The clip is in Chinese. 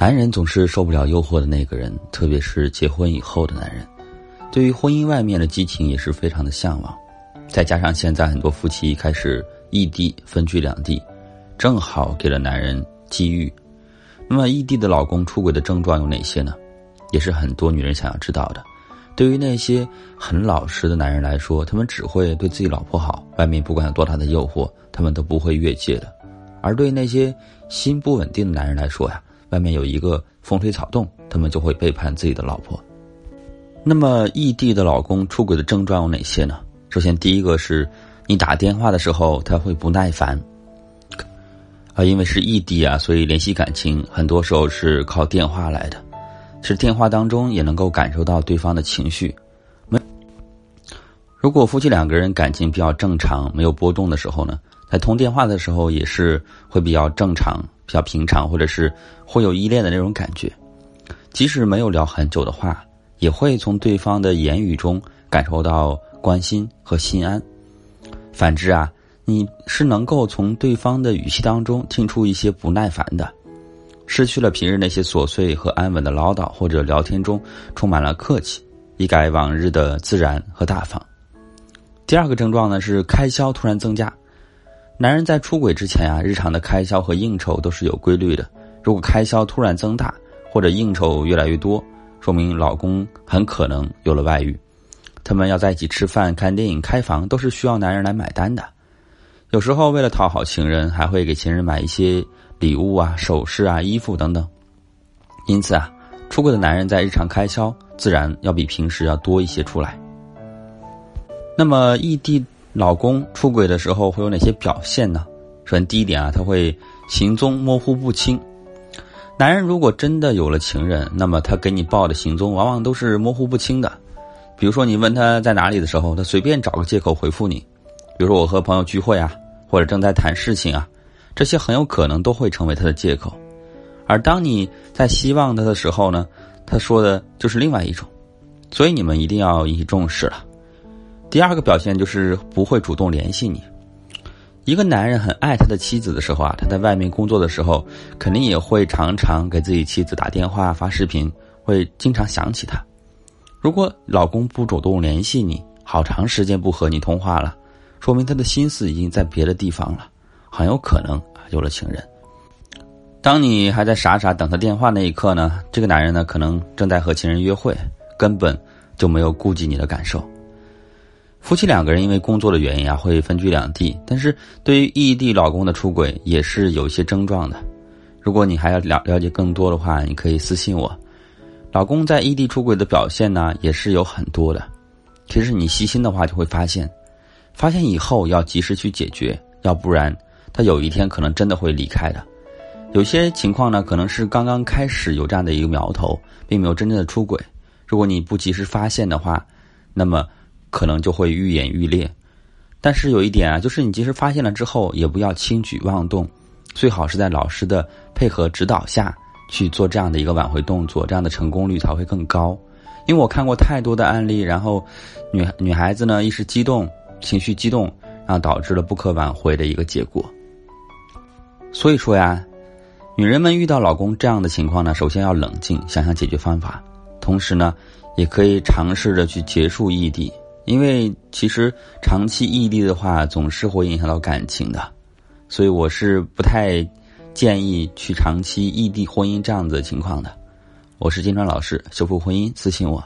男人总是受不了诱惑的那个人，特别是结婚以后的男人，对于婚姻外面的激情也是非常的向往。再加上现在很多夫妻开始异地分居两地，正好给了男人机遇。那么，异地的老公出轨的症状有哪些呢？也是很多女人想要知道的。对于那些很老实的男人来说，他们只会对自己老婆好，外面不管有多大的诱惑，他们都不会越界的。而对那些心不稳定的男人来说呀，外面有一个风吹草动，他们就会背叛自己的老婆。那么，异地的老公出轨的症状有哪些呢？首先，第一个是，你打电话的时候他会不耐烦。啊，因为是异地啊，所以联系感情很多时候是靠电话来的。其实电话当中也能够感受到对方的情绪。没，如果夫妻两个人感情比较正常、没有波动的时候呢，在通电话的时候也是会比较正常。比较平常，或者是会有依恋的那种感觉，即使没有聊很久的话，也会从对方的言语中感受到关心和心安。反之啊，你是能够从对方的语气当中听出一些不耐烦的，失去了平日那些琐碎和安稳的唠叨，或者聊天中充满了客气，一改往日的自然和大方。第二个症状呢是开销突然增加。男人在出轨之前啊，日常的开销和应酬都是有规律的。如果开销突然增大，或者应酬越来越多，说明老公很可能有了外遇。他们要在一起吃饭、看电影、开房，都是需要男人来买单的。有时候为了讨好情人，还会给情人买一些礼物啊、首饰啊、衣服等等。因此啊，出轨的男人在日常开销自然要比平时要多一些出来。那么异地。老公出轨的时候会有哪些表现呢？首先，第一点啊，他会行踪模糊不清。男人如果真的有了情人，那么他给你报的行踪往往都是模糊不清的。比如说，你问他在哪里的时候，他随便找个借口回复你。比如说，我和朋友聚会啊，或者正在谈事情啊，这些很有可能都会成为他的借口。而当你在希望他的时候呢，他说的就是另外一种。所以你们一定要引起重视了。第二个表现就是不会主动联系你。一个男人很爱他的妻子的时候啊，他在外面工作的时候，肯定也会常常给自己妻子打电话、发视频，会经常想起他。如果老公不主动联系你，好长时间不和你通话了，说明他的心思已经在别的地方了，很有可能有了情人。当你还在傻傻等他电话那一刻呢，这个男人呢可能正在和情人约会，根本就没有顾及你的感受。夫妻两个人因为工作的原因啊，会分居两地。但是对于异地老公的出轨，也是有一些症状的。如果你还要了了解更多的话，你可以私信我。老公在异地出轨的表现呢，也是有很多的。其实你细心的话，就会发现，发现以后要及时去解决，要不然他有一天可能真的会离开的。有些情况呢，可能是刚刚开始有这样的一个苗头，并没有真正的出轨。如果你不及时发现的话，那么。可能就会愈演愈烈，但是有一点啊，就是你即使发现了之后，也不要轻举妄动，最好是在老师的配合指导下去做这样的一个挽回动作，这样的成功率才会更高。因为我看过太多的案例，然后女女孩子呢一时激动，情绪激动，然后导致了不可挽回的一个结果。所以说呀，女人们遇到老公这样的情况呢，首先要冷静，想想解决方法，同时呢，也可以尝试着去结束异地。因为其实长期异地的话，总是会影响到感情的，所以我是不太建议去长期异地婚姻这样子的情况的。我是金川老师，修复婚姻，私信我。